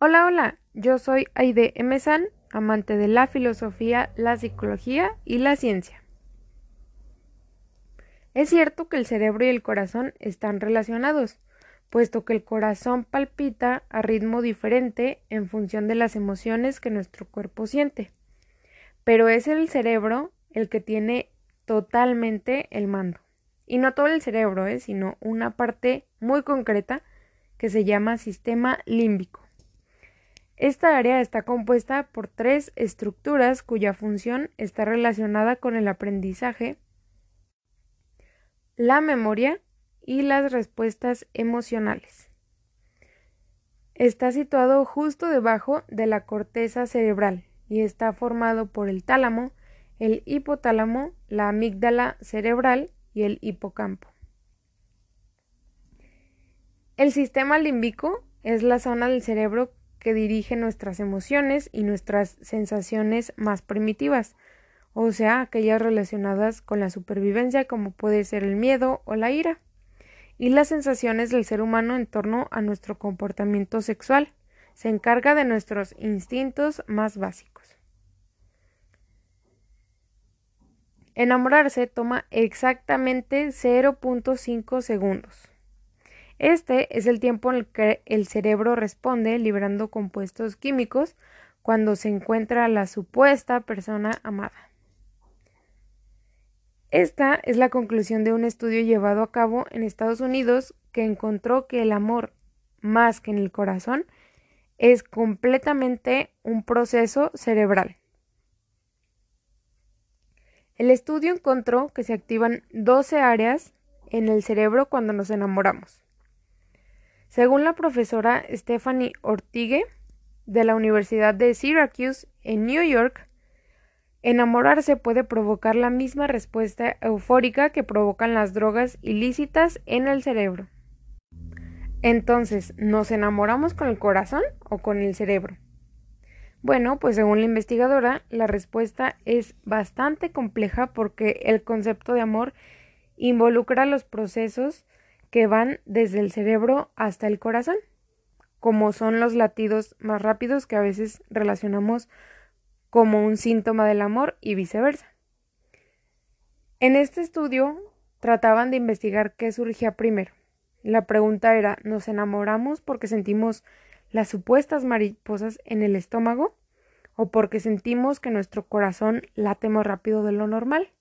Hola, hola, yo soy Aide M. San, amante de la filosofía, la psicología y la ciencia. Es cierto que el cerebro y el corazón están relacionados, puesto que el corazón palpita a ritmo diferente en función de las emociones que nuestro cuerpo siente. Pero es el cerebro el que tiene totalmente el mando. Y no todo el cerebro, ¿eh? sino una parte muy concreta que se llama sistema límbico. Esta área está compuesta por tres estructuras cuya función está relacionada con el aprendizaje, la memoria y las respuestas emocionales. Está situado justo debajo de la corteza cerebral y está formado por el tálamo, el hipotálamo, la amígdala cerebral y el hipocampo. El sistema límbico es la zona del cerebro que dirige nuestras emociones y nuestras sensaciones más primitivas, o sea, aquellas relacionadas con la supervivencia como puede ser el miedo o la ira, y las sensaciones del ser humano en torno a nuestro comportamiento sexual. Se encarga de nuestros instintos más básicos. Enamorarse toma exactamente 0.5 segundos. Este es el tiempo en el que el cerebro responde liberando compuestos químicos cuando se encuentra la supuesta persona amada. Esta es la conclusión de un estudio llevado a cabo en Estados Unidos que encontró que el amor, más que en el corazón, es completamente un proceso cerebral. El estudio encontró que se activan 12 áreas en el cerebro cuando nos enamoramos. Según la profesora Stephanie Ortigue de la Universidad de Syracuse en New York, enamorarse puede provocar la misma respuesta eufórica que provocan las drogas ilícitas en el cerebro. Entonces, ¿nos enamoramos con el corazón o con el cerebro? Bueno, pues según la investigadora, la respuesta es bastante compleja porque el concepto de amor involucra los procesos que van desde el cerebro hasta el corazón, como son los latidos más rápidos que a veces relacionamos como un síntoma del amor y viceversa. En este estudio trataban de investigar qué surgía primero. La pregunta era ¿nos enamoramos porque sentimos las supuestas mariposas en el estómago o porque sentimos que nuestro corazón late más rápido de lo normal?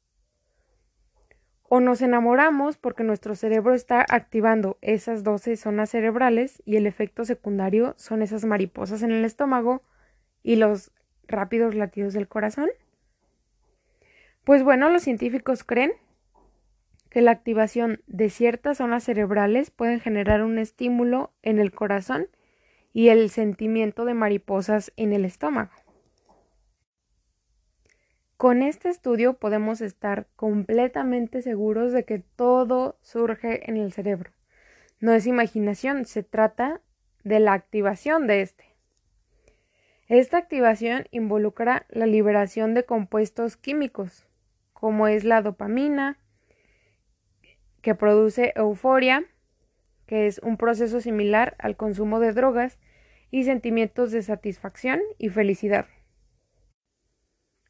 O nos enamoramos porque nuestro cerebro está activando esas 12 zonas cerebrales y el efecto secundario son esas mariposas en el estómago y los rápidos latidos del corazón. Pues bueno, los científicos creen que la activación de ciertas zonas cerebrales pueden generar un estímulo en el corazón y el sentimiento de mariposas en el estómago. Con este estudio podemos estar completamente seguros de que todo surge en el cerebro. No es imaginación, se trata de la activación de este. Esta activación involucra la liberación de compuestos químicos, como es la dopamina, que produce euforia, que es un proceso similar al consumo de drogas, y sentimientos de satisfacción y felicidad.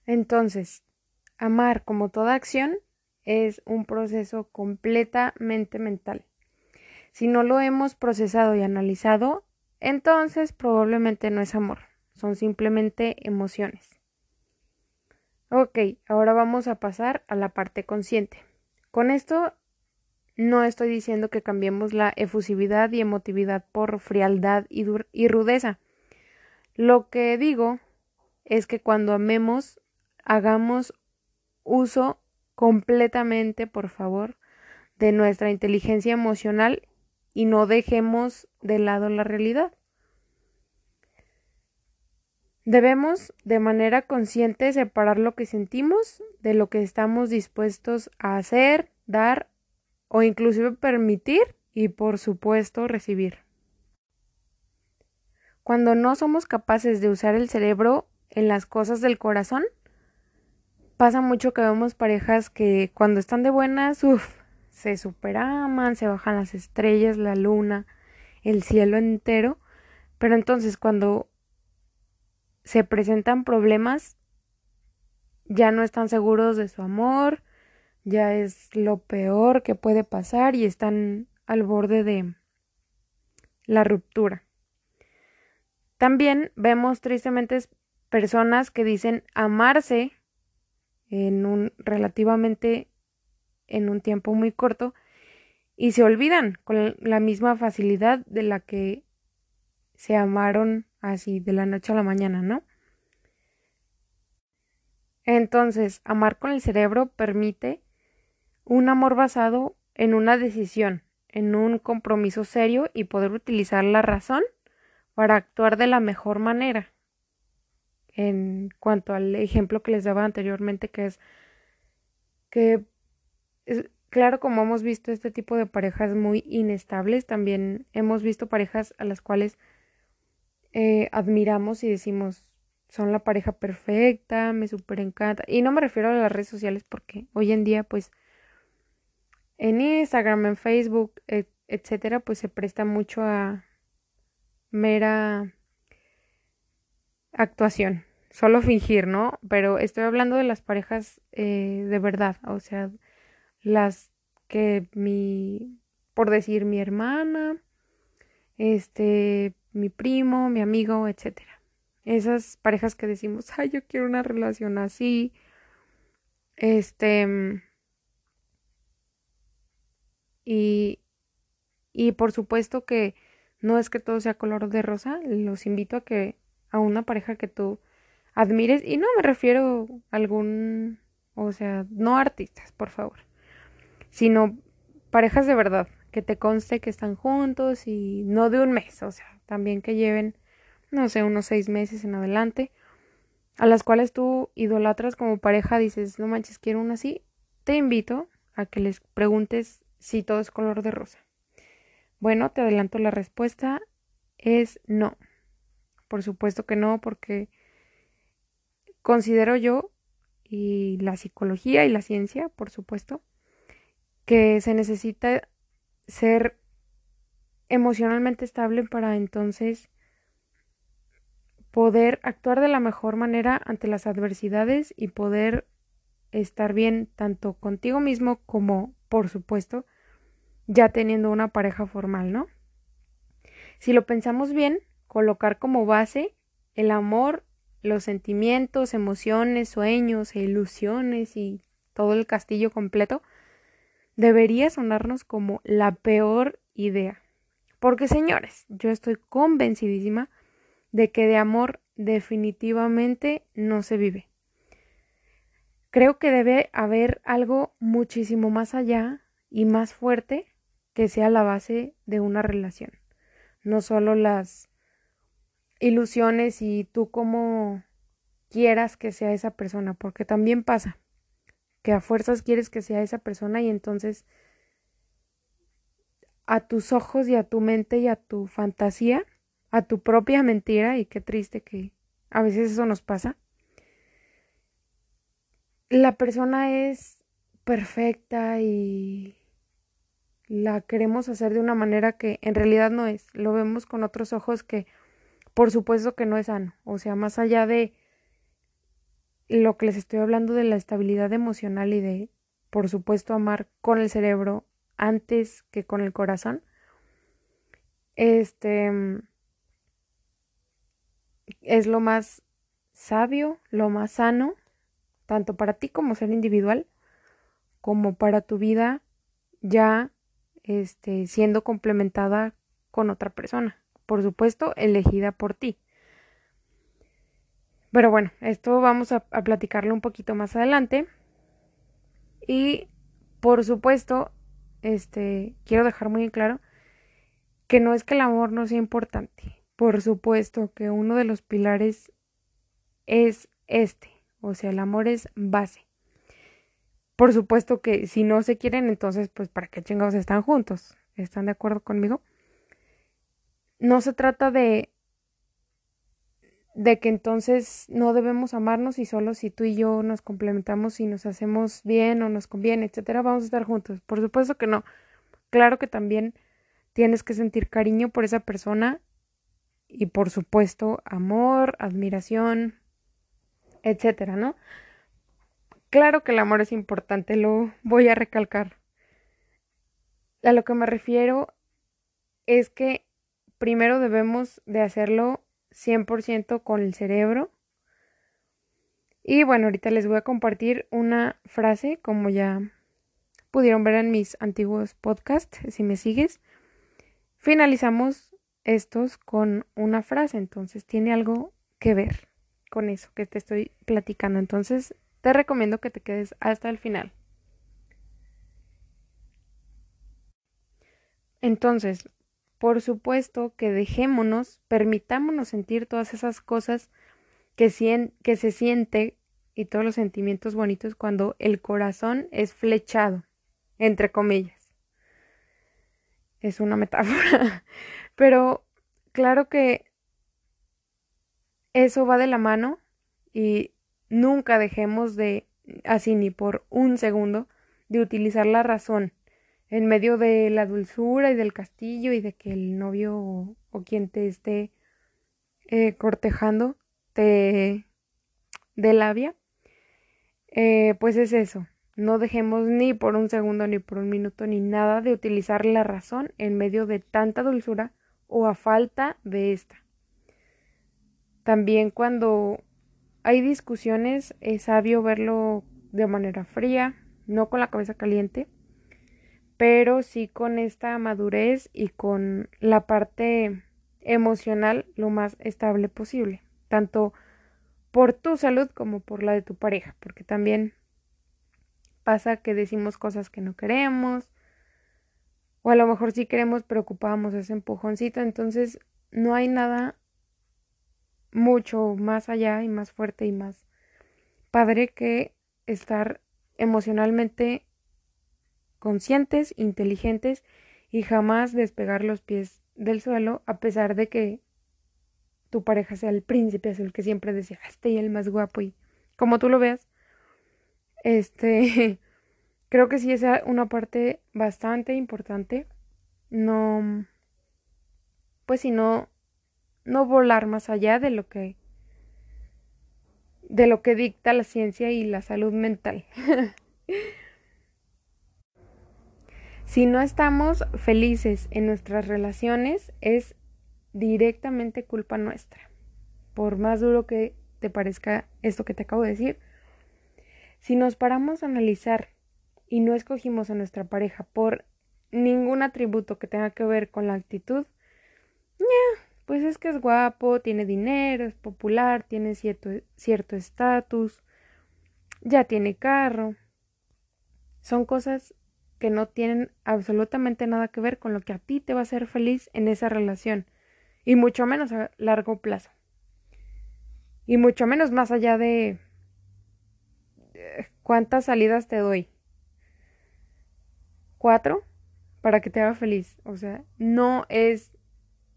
Entonces, amar como toda acción es un proceso completamente mental. Si no lo hemos procesado y analizado, entonces probablemente no es amor, son simplemente emociones. Ok, ahora vamos a pasar a la parte consciente. Con esto no estoy diciendo que cambiemos la efusividad y emotividad por frialdad y, y rudeza. Lo que digo es que cuando amemos hagamos uso completamente, por favor, de nuestra inteligencia emocional y no dejemos de lado la realidad. Debemos de manera consciente separar lo que sentimos de lo que estamos dispuestos a hacer, dar o inclusive permitir y por supuesto recibir. Cuando no somos capaces de usar el cerebro en las cosas del corazón, pasa mucho que vemos parejas que cuando están de buenas, uff, se superaman, se bajan las estrellas, la luna, el cielo entero, Pero entonces cuando se presentan problemas, ya no están seguros de su amor, ya es lo peor que puede pasar y están al borde de la ruptura. También vemos tristemente personas que dicen amarse en un relativamente en un tiempo muy corto y se olvidan con la misma facilidad de la que se amaron así de la noche a la mañana, ¿no? Entonces, amar con el cerebro permite un amor basado en una decisión, en un compromiso serio y poder utilizar la razón para actuar de la mejor manera. En cuanto al ejemplo que les daba anteriormente, que es que claro, como hemos visto este tipo de parejas muy inestables, también hemos visto parejas a las cuales eh, admiramos y decimos, son la pareja perfecta, me super encanta. Y no me refiero a las redes sociales porque hoy en día, pues, en Instagram, en Facebook, etcétera, pues se presta mucho a mera actuación, solo fingir, ¿no? Pero estoy hablando de las parejas eh, de verdad, o sea, las que mi, por decir, mi hermana, este, mi primo, mi amigo, etcétera. Esas parejas que decimos, ay, yo quiero una relación así, este, y, y por supuesto que no es que todo sea color de rosa, los invito a que a una pareja que tú admires, y no me refiero a algún, o sea, no artistas, por favor, sino parejas de verdad, que te conste que están juntos y no de un mes, o sea, también que lleven, no sé, unos seis meses en adelante, a las cuales tú idolatras como pareja, dices, no manches, quiero una así, te invito a que les preguntes si todo es color de rosa. Bueno, te adelanto la respuesta es no. Por supuesto que no, porque considero yo, y la psicología y la ciencia, por supuesto, que se necesita ser emocionalmente estable para entonces poder actuar de la mejor manera ante las adversidades y poder estar bien tanto contigo mismo como, por supuesto, ya teniendo una pareja formal, ¿no? Si lo pensamos bien, colocar como base el amor, los sentimientos, emociones, sueños e ilusiones y todo el castillo completo, debería sonarnos como la peor idea. Porque señores, yo estoy convencidísima de que de amor definitivamente no se vive. Creo que debe haber algo muchísimo más allá y más fuerte que sea la base de una relación. No solo las ilusiones y tú como quieras que sea esa persona, porque también pasa que a fuerzas quieres que sea esa persona y entonces a tus ojos y a tu mente y a tu fantasía, a tu propia mentira, y qué triste que a veces eso nos pasa, la persona es perfecta y la queremos hacer de una manera que en realidad no es. Lo vemos con otros ojos que por supuesto que no es sano. O sea, más allá de lo que les estoy hablando de la estabilidad emocional y de, por supuesto, amar con el cerebro antes que con el corazón. Este es lo más sabio, lo más sano, tanto para ti como ser individual, como para tu vida ya este, siendo complementada con otra persona. Por supuesto, elegida por ti. Pero bueno, esto vamos a, platicarlo un poquito más adelante. Y por supuesto, este, quiero dejar muy en claro que no es que el amor no sea importante. Por supuesto que uno de los pilares es este. O sea, el amor es base. Por supuesto que si no se quieren, entonces, pues, ¿para qué chingados están juntos? ¿Están de acuerdo conmigo? No se trata de de que entonces no debemos amarnos y solo si tú y yo nos complementamos y nos hacemos bien o nos conviene, etcétera, vamos a estar juntos. Por supuesto que no. Claro que también tienes que sentir cariño por esa persona y por supuesto amor, admiración, etcétera, ¿no? Claro que el amor es importante, lo voy a recalcar. A lo que me refiero es que primero debemos de hacerlo 100% con el cerebro. Y bueno, ahorita les voy a compartir una frase, como ya pudieron ver en mis antiguos podcasts, si me sigues. Finalizamos estos con una frase, entonces tiene algo que ver con eso que te estoy platicando. Entonces, te recomiendo que te quedes hasta el final. Entonces, por supuesto que dejémonos, permitámonos sentir todas esas cosas que, se siente y todos los sentimientos bonitos cuando el corazón es flechado, entre comillas. Es una metáfora, pero claro que eso va de la mano y nunca dejemos de, así ni por un segundo, de utilizar la razón en medio de la dulzura y del castillo y de que el novio o, quien te esté eh, cortejando te dé labia, eh, pues es eso. No dejemos ni por un segundo, ni por un minuto, ni nada de utilizar la razón en medio de tanta dulzura o a falta de esta. También cuando hay discusiones es sabio verlo de manera fría, no con la cabeza caliente, pero sí con esta madurez y con la parte emocional lo más estable posible, tanto por tu salud como por la de tu pareja, porque también pasa que decimos cosas que no queremos, o a lo mejor sí queremos, pero ocupamos ese empujoncito, entonces no hay nada mucho más allá y más fuerte y más padre que estar emocionalmente conscientes, inteligentes y jamás despegar los pies del suelo a pesar de que tu pareja sea el príncipe azul que siempre decía, ah, este y el más guapo y como tú lo veas, este, creo que sí es una parte bastante importante, no, pues si no, no volar más allá de lo que, de lo que dicta la ciencia y la salud mental. Si no estamos felices en nuestras relaciones, es directamente culpa nuestra. Por más duro que te parezca esto que te acabo de decir, si nos paramos a analizar y no escogimos a nuestra pareja por ningún atributo que tenga que ver con la actitud, pues es que es guapo, tiene dinero, es popular, tiene cierto estatus, ya tiene carro. Son cosas que no tienen absolutamente nada que ver con lo que a ti te va a hacer feliz en esa relación, y mucho menos a largo plazo, y mucho menos más allá de cuántas salidas te doy. Cuatro para que te haga feliz. O sea, no es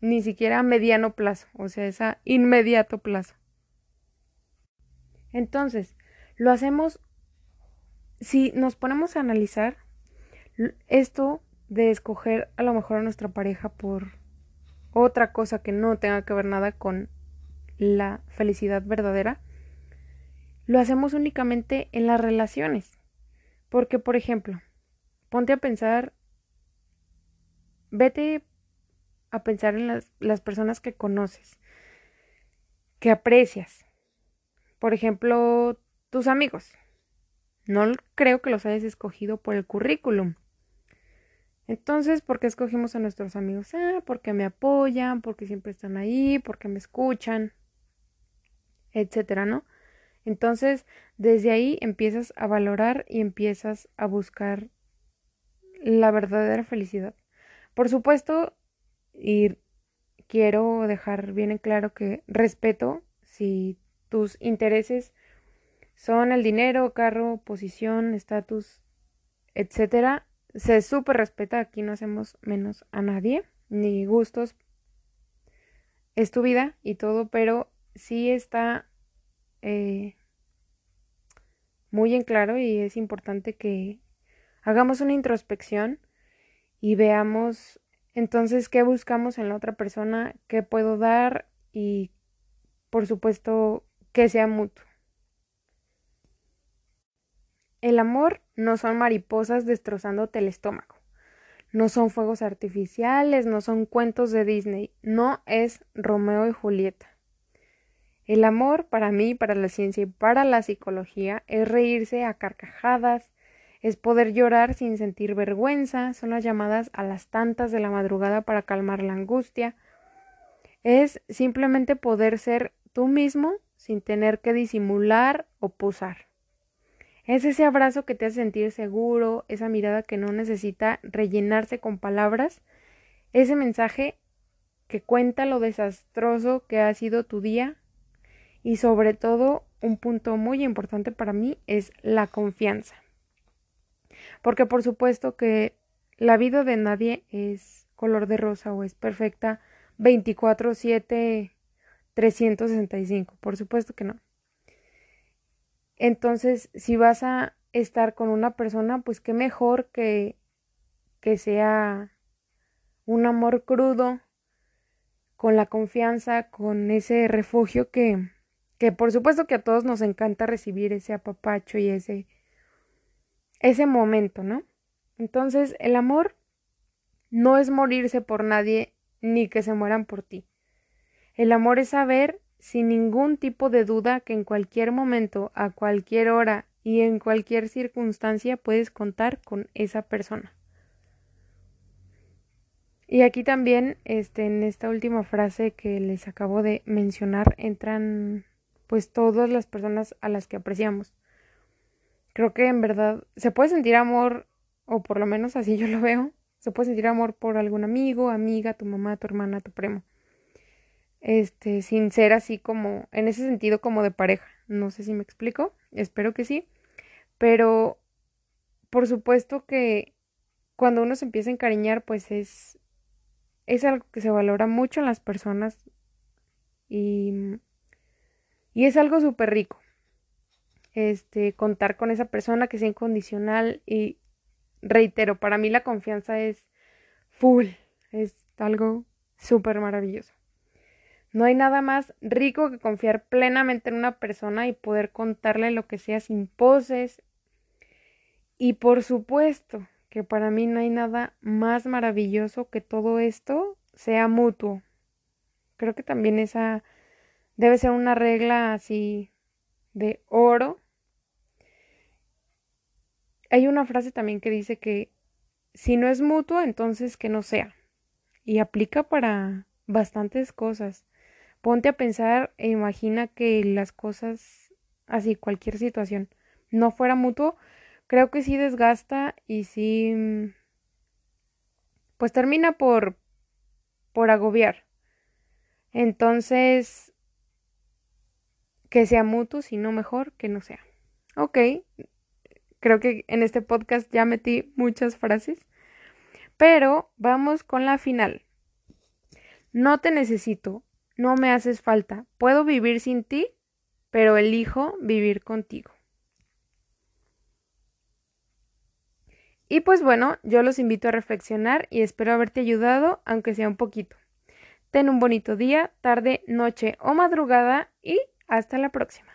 ni siquiera a mediano plazo, o sea, es a inmediato plazo. Entonces, lo hacemos, si nos ponemos a analizar, esto de escoger a lo mejor a nuestra pareja por otra cosa que no tenga que ver nada con la felicidad verdadera, lo hacemos únicamente en las relaciones. Porque, por ejemplo, ponte a pensar, vete a pensar en las, las personas que conoces, que aprecias. Por ejemplo, tus amigos. No creo que los hayas escogido por el currículum. Entonces, ¿por qué escogimos a nuestros amigos? Ah, porque me apoyan, porque siempre están ahí, porque me escuchan, etcétera, ¿no? Entonces, desde ahí empiezas a valorar y empiezas a buscar la verdadera felicidad. Por supuesto, y quiero dejar bien en claro que respeto si tus intereses son el dinero, carro, posición, estatus, etcétera, se súper respeta, aquí no hacemos menos a nadie, ni gustos. Es tu vida y todo, pero sí está eh, muy en claro y es importante que hagamos una introspección y veamos Entonces, ¿qué buscamos en la otra persona? ¿Qué puedo dar? Y, por supuesto, que sea mutuo. El amor no son mariposas destrozándote el estómago. No son fuegos artificiales, no son cuentos de Disney, no es Romeo y Julieta. El amor para mí, para la ciencia y para la psicología es reírse a carcajadas, es poder llorar sin sentir vergüenza, son las llamadas a las tantas de la madrugada para calmar la angustia, es simplemente poder ser tú mismo sin tener que disimular o posar. Es ese abrazo que te hace sentir seguro, esa mirada que no necesita rellenarse con palabras, ese mensaje que cuenta lo desastroso que ha sido tu día y sobre todo un punto muy importante para mí es la confianza. Porque por supuesto que la vida de nadie es color de rosa o es perfecta 24/7 365, por supuesto que no. Entonces, si vas a estar con una persona, pues qué mejor que, que sea un amor crudo, con la confianza, con ese refugio que, que por supuesto que a todos nos encanta recibir ese apapacho y ese, ese momento, ¿no? Entonces, el amor no es morirse por nadie ni que se mueran por ti. El amor es saber sin ningún tipo de duda que en cualquier momento, a cualquier hora y en cualquier circunstancia puedes contar con esa persona. Y aquí también, este, en esta última frase que les acabo de mencionar, entran pues todas las personas a las que apreciamos. Creo que en verdad se puede sentir amor, o por lo menos así yo lo veo, se puede sentir amor por algún amigo, amiga, tu mamá, tu hermana, tu primo este, sin ser así como, en ese sentido como de pareja. No sé si me explico, espero que sí, pero por supuesto que cuando uno se empieza a encariñar, pues es, es algo que se valora mucho en las personas y, y es algo súper rico. Este, contar con esa persona que sea incondicional y reitero, para mí la confianza es full, es algo súper maravilloso. No hay nada más rico que confiar plenamente en una persona y poder contarle lo que sea sin poses. Y por supuesto que para mí no hay nada más maravilloso que todo esto sea mutuo. Creo que también esa debe ser una regla así de oro. Hay una frase también que dice que si no es mutuo, entonces que no sea. Y aplica para bastantes cosas. Ponte a pensar e imagina que las cosas, así cualquier situación, no fuera mutuo, creo que sí desgasta y sí, mm, pues termina por, por agobiar. Entonces, que sea mutuo, si no mejor, que no sea. Ok, creo que en este podcast ya metí muchas frases, pero vamos con la final. No te necesito, no me haces falta. Puedo vivir sin ti, pero elijo vivir contigo. Y pues bueno, yo los invito a reflexionar y espero haberte ayudado, aunque sea un poquito. Ten un bonito día, tarde, noche o madrugada y hasta la próxima.